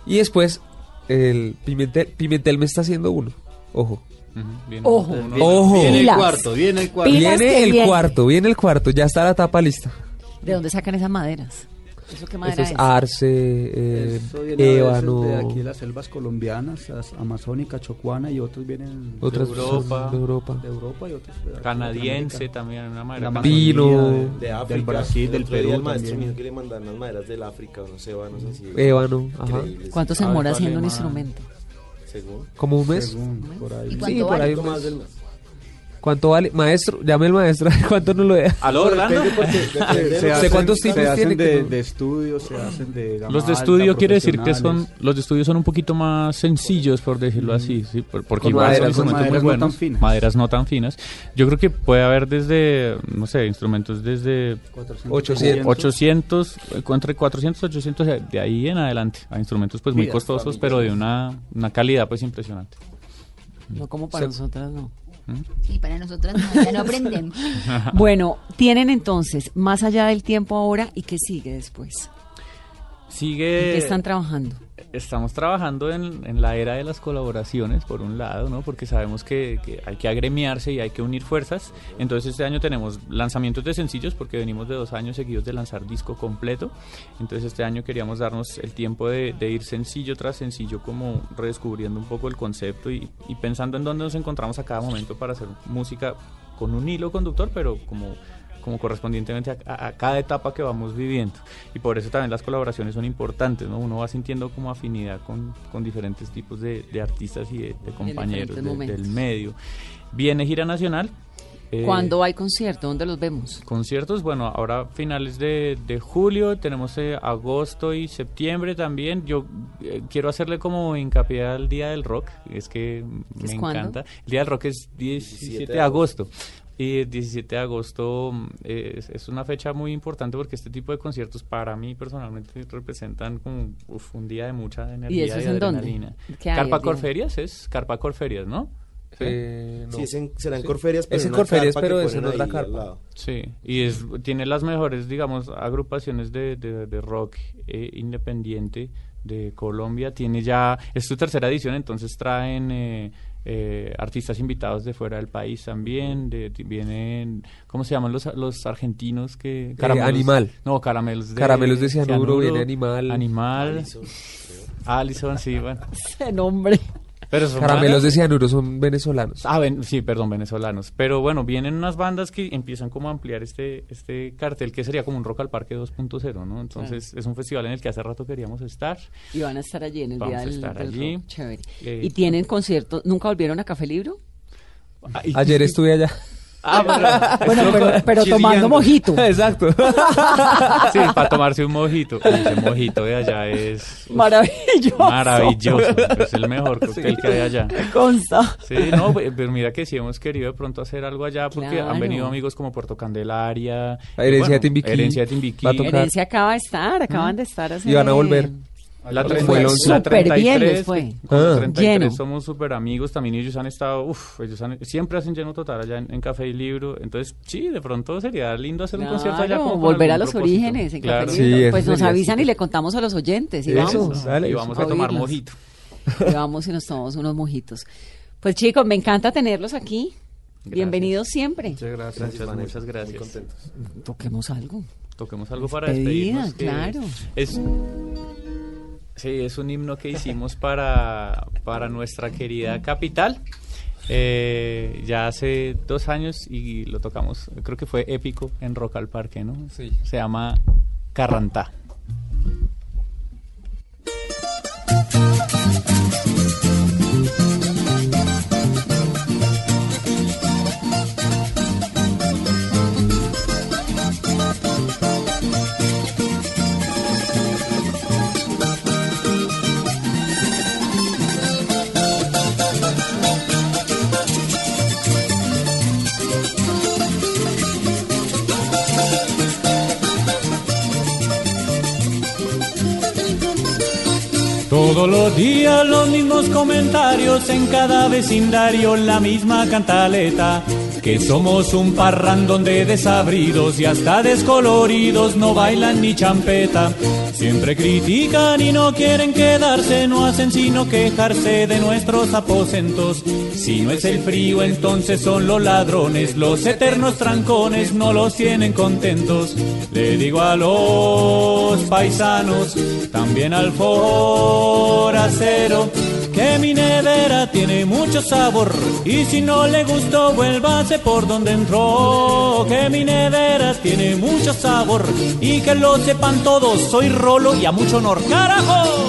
Y después, el Pimentel, Pimentel me está haciendo uno. Ojo. Ojo. Uno- Ojo. Viene el cuarto, viene el cuarto. Viene el viene. cuarto, viene el cuarto, ya está la tapa lista. ¿De dónde sacan esas maderas? ¿Eso qué madera es es? arce, eh, Eso viene ébano, de aquí de las selvas colombianas, las amazónica, chocuana y otros vienen otras de Europa. de Europa. de Europa y otros de Canadiense también, una madera Pino. de- De África. del Brasil, del Perú El maestro mío que le mandan las maderas del África, unos ébanos así. Ébano, ajá. ¿Cuánto se demora haciendo un instrumento? Según. Como un mes. Según, por ahí. ¿Y Sí, por ahí Un mes. ¿Cuánto vale? Maestro, llame al maestro, ¿cuánto nos lo deja? ¿Aló, Orlando? De Se hacen, cuántos se tipos hacen tiene que de, de estudios, se hacen de gama Los de alta, estudio quiere decir que son los de estudio son un poquito más sencillos por decirlo así, sí, por- porque Con igual son maderas, con instrumentos maderas muy no tan buenos, finas. maderas no tan finas. Yo creo que puede haber desde no sé, instrumentos desde 400, 800. 800, eh, entre 400 800 de ahí en adelante, a instrumentos pues muy costosos, pero de una, una calidad pues impresionante. No como para Se- nosotras, no. Sí, para nosotras no, ya no aprendemos. Bueno, tienen entonces más allá del tiempo ahora y qué sigue después. ¿En Sigue qué están trabajando? Estamos trabajando en, en la era de las colaboraciones, por un lado, ¿no? Porque sabemos que, que hay que agremiarse y hay que unir fuerzas. Entonces este año tenemos lanzamientos de sencillos porque venimos de dos años seguidos de lanzar disco completo. Entonces este año queríamos darnos el tiempo de, de ir sencillo tras sencillo, como redescubriendo un poco el concepto y, y pensando en dónde nos encontramos a cada momento para hacer música con un hilo conductor, pero como como correspondientemente a, a- a cada etapa que vamos viviendo. Y por eso también las colaboraciones son importantes, ¿no? Uno va sintiendo como afinidad con, con diferentes tipos de, de artistas y de, de compañeros de- del medio. Viene gira nacional. eh, ¿Cuándo hay concierto? ¿Dónde los vemos? Conciertos, bueno, ahora finales de, de julio, tenemos eh, agosto y septiembre también. Yo eh, quiero hacerle como hincapié al Día del Rock, es que me ¿Es cuándo? encanta. El Día del Rock es 17, 17 de agosto. Y el 17 de agosto mm, es, es una fecha muy importante porque este tipo de conciertos para mí personalmente representan como uf, un día de mucha energía eso y, es en dónde? adrenalina. ¿Qué hay Carpa? Corferias es Carpa Corferias, ¿no? Eh, no. Sí, es en- será en Sí. Corferias, pero Es en Corferias, pero es en otra ahí carpa. Sí, y es, tiene las mejores, digamos, agrupaciones de, de- de rock eh, independiente de Colombia. Tiene ya, es su tercera edición, entonces traen eh, eh, artistas invitados de fuera del país también. De, ti- vienen, ¿cómo se llaman los, los argentinos que? Animal. No, caramelos de, Caramelos de cianuro, viene Animal. Animal. Alison, Allison, sí, bueno. Ese nombre. Pero son Caramelos bandas- de cianuro son venezolanos. Ah, ven- sí, perdón, venezolanos. Pero bueno, vienen unas bandas que empiezan como a ampliar este, este cartel que sería como un Rock al Parque 2.0, ¿no? Entonces es un festival en el que hace rato queríamos estar. Y van a estar allí en el Vamos día a del, estar del allí. rock. Chévere. Eh, y tienen conciertos. ¿Nunca volvieron a Café Libro? Ayer estuve allá. Ah, Bueno, pero, pero tomando mojito. Exacto. Sí, para tomarse un mojito. Ese mojito de allá es uf, Maravilloso. maravilloso. Es el mejor cóctel que hay allá. Consta. Sí, no, pe- pero mira que sí hemos querido de pronto hacer algo allá porque Claro. han venido amigos como Puerto Candelaria. La herencia y de Timbiquí. Herencia de Timbiquí. Herencia acaba de estar, acaban de estar hace... Y van a volver. La, Fue 30 el la once. Súper bien 33, les fue. con Ah. 33 Lleno. somos súper amigos también ellos han estado, uff, ellos han- siempre hacen lleno total allá en, en Café y Libro. Entonces, sí, de pronto sería lindo hacer un concierto allá. Claro, como volver a los propósito. orígenes en Claro. Café Sí, Lindo. eso Pues nos avisan y le contamos a los oyentes y Eso, vamos. dale, y vamos a a tomar oírlos. mojito. Y vamos y nos tomamos unos mojitos. Pues chicos, me encanta tenerlos aquí. Bienvenidos siempre. Muchas gracias. Gracias, Muchas, muchas gracias. Muy contentos. Toquemos algo. Toquemos algo para Despedida, despedirnos. claro. Es, sí, es un himno que hicimos para, para nuestra querida capital. Eh, ya hace dos años y lo tocamos, creo que fue épico en Rock al Parque, ¿no? Sí. Se llama Carrantá. Todos los días los mismos comentarios en cada vecindario, la misma cantaleta. Que somos un parrandón de desabridos y hasta descoloridos, no bailan ni champeta. Siempre critican y no quieren quedarse, no hacen sino quejarse de nuestros aposentos. Si no es el frío, entonces son los ladrones, los eternos trancones no los tienen contentos. Le digo a los paisanos, también al foracero, que mi nevera tiene mucho sabor. Y si no le gustó vuélvase por donde entró. Que mi nevera tiene mucho sabor. Y que lo sepan todos soy rolo y a mucho honor. Carajo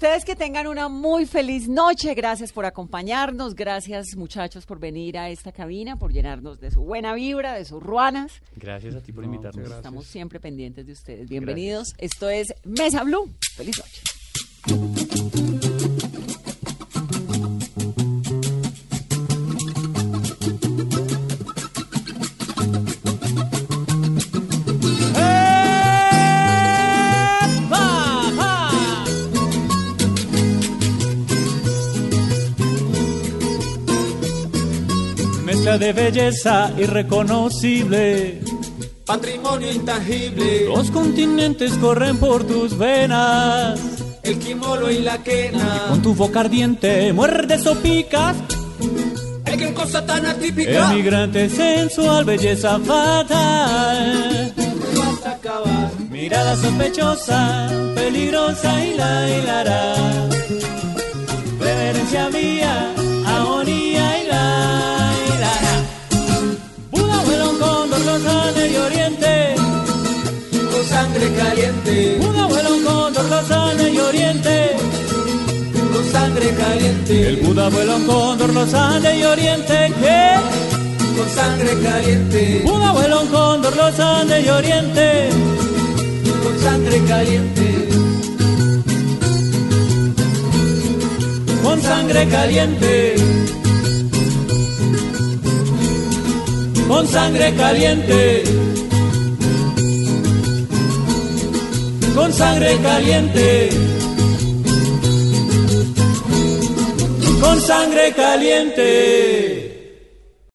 ustedes que tengan una muy feliz noche. Gracias por acompañarnos. Gracias, muchachos, por venir a esta cabina, por llenarnos de su buena vibra, de sus ruanas. Gracias a ti por invitarnos. Estamos siempre pendientes de ustedes. Bienvenidos. Esto es Mesa Blue. Feliz noche. De belleza irreconocible Patrimonio intangible, los continentes corren por tus venas el quimolo y la quena. con tu boca ardiente muerdes o picas Ay, qué cosa tan atípica. emigrante sensual belleza fatal acabar. Mirada sospechosa, peligrosa y la hilará. Reverencia mía, sangre caliente, Buda, vuelo, cóndor, los Andes y Oriente. con sangre caliente. El Buda, vuelo, cóndor, los Andes y Oriente. ¿Qué? Con sangre caliente, Buda, vuelo, cóndor, los Andes y Oriente. con sangre caliente. Con sangre caliente. Con sangre caliente. Con sangre caliente. Con sangre caliente.